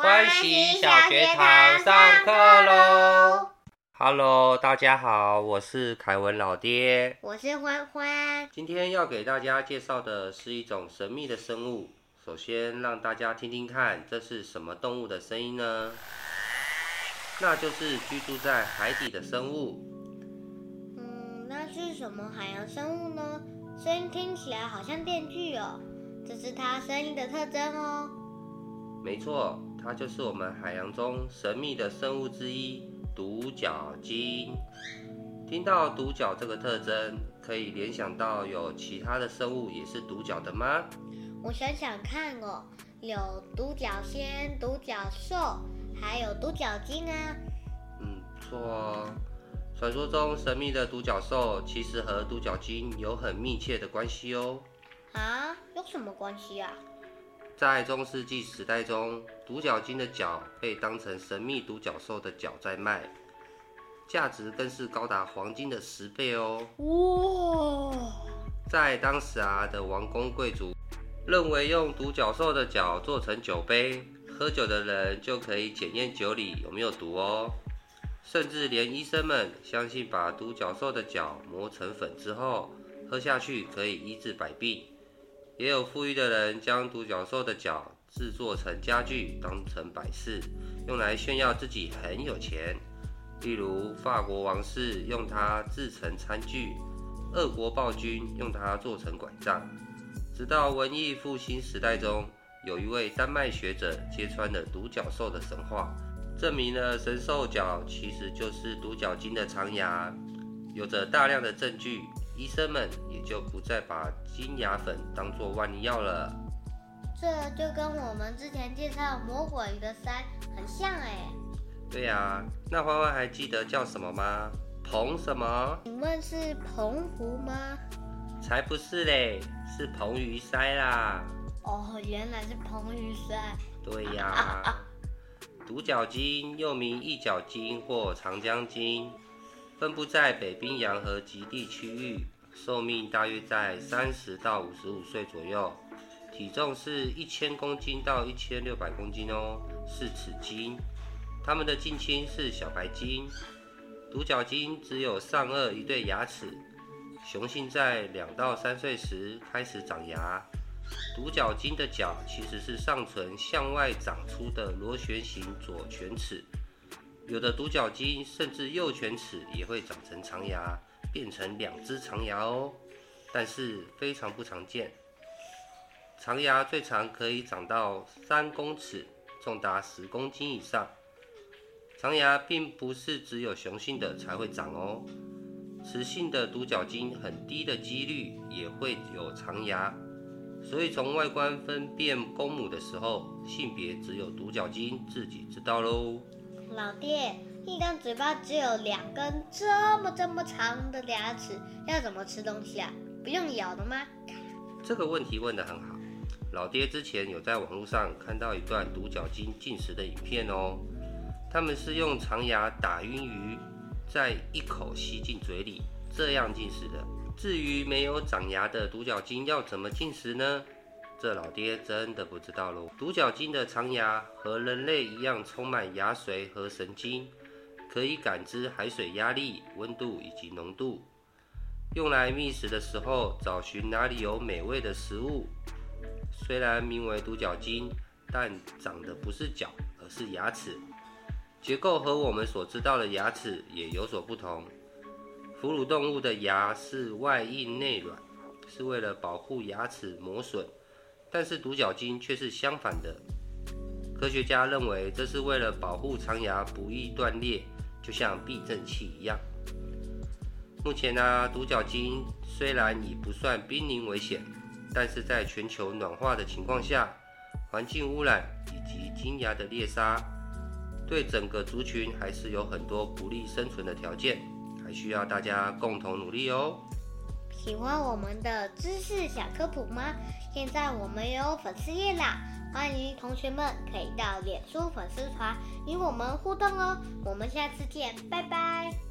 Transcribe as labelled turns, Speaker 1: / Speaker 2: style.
Speaker 1: 欢喜小学堂上课喽！Hello，大家好，我是凯文老爹，
Speaker 2: 我是欢欢。
Speaker 1: 今天要给大家介绍的是一种神秘的生物。首先让大家听听看，这是什么动物的声音呢？那就是居住在海底的生物。
Speaker 2: 嗯，那是什么海洋生物呢？声音听起来好像电锯哦，这是它声音的特征哦。
Speaker 1: 没错。它就是我们海洋中神秘的生物之一——独角鲸。听到独角这个特征，可以联想到有其他的生物也是独角的吗？
Speaker 2: 我想想看哦，有独角仙、独角兽，还有独角鲸啊。
Speaker 1: 嗯，不错哦。传说中神秘的独角兽，其实和独角鲸有很密切的关系哦。
Speaker 2: 啊？有什么关系啊？
Speaker 1: 在中世纪时代中，独角鲸的角被当成神秘独角兽的角在卖，价值更是高达黄金的十倍哦。哇！在当时啊的王公贵族认为用独角兽的角做成酒杯，喝酒的人就可以检验酒里有没有毒哦。甚至连医生们相信，把独角兽的角磨成粉之后，喝下去可以医治百病。也有富裕的人将独角兽的角制作成家具，当成摆饰，用来炫耀自己很有钱。例如，法国王室用它制成餐具，俄国暴君用它做成拐杖。直到文艺复兴时代中，有一位丹麦学者揭穿了独角兽的神话，证明了神兽角其实就是独角鲸的长牙，有着大量的证据。医生们也就不再把金牙粉当做万灵药了。
Speaker 2: 这就跟我们之前介绍魔鬼鱼的鳃很像哎。
Speaker 1: 对呀，那欢欢还记得叫什么吗？彭什么？
Speaker 2: 请问是澎湖吗？
Speaker 1: 才不是嘞，是彭鱼鳃啦。
Speaker 2: 哦，原来是彭鱼鳃。
Speaker 1: 对呀，独角鲸又名一角鲸或长江鲸。分布在北冰洋和极地区域，寿命大约在三十到五十五岁左右，体重是一千公斤到一千六百公斤哦，是齿鲸。它们的近亲是小白鲸。独角鲸只有上颚一对牙齿，雄性在两到三岁时开始长牙。独角鲸的角其实是上唇向外长出的螺旋形左犬齿。有的独角鲸甚至右犬齿也会长成长牙，变成两只长牙哦，但是非常不常见。长牙最长可以长到三公尺，重达十公斤以上。长牙并不是只有雄性的才会长哦，雌性的独角鲸很低的几率也会有长牙，所以从外观分辨公母的时候，性别只有独角鲸自己知道喽。
Speaker 2: 老爹，一张嘴巴只有两根这么这么长的牙齿，要怎么吃东西啊？不用咬的吗？
Speaker 1: 这个问题问得很好。老爹之前有在网络上看到一段独角鲸进食的影片哦，他们是用长牙打晕鱼，再一口吸进嘴里，这样进食的。至于没有长牙的独角鲸要怎么进食呢？这老爹真的不知道喽。独角鲸的长牙和人类一样，充满牙髓和神经，可以感知海水压力、温度以及浓度，用来觅食的时候找寻哪里有美味的食物。虽然名为独角鲸，但长的不是角，而是牙齿，结构和我们所知道的牙齿也有所不同。哺乳动物的牙是外硬内软，是为了保护牙齿磨损。但是独角鲸却是相反的，科学家认为这是为了保护长牙不易断裂，就像避震器一样。目前呢，独角鲸虽然已不算濒临危险，但是在全球暖化的情况下，环境污染以及鲸牙的猎杀，对整个族群还是有很多不利生存的条件，还需要大家共同努力哦。
Speaker 2: 喜欢我们的知识小科普吗？现在我们有粉丝页啦，欢迎同学们可以到脸书粉丝团与我们互动哦。我们下次见，拜拜。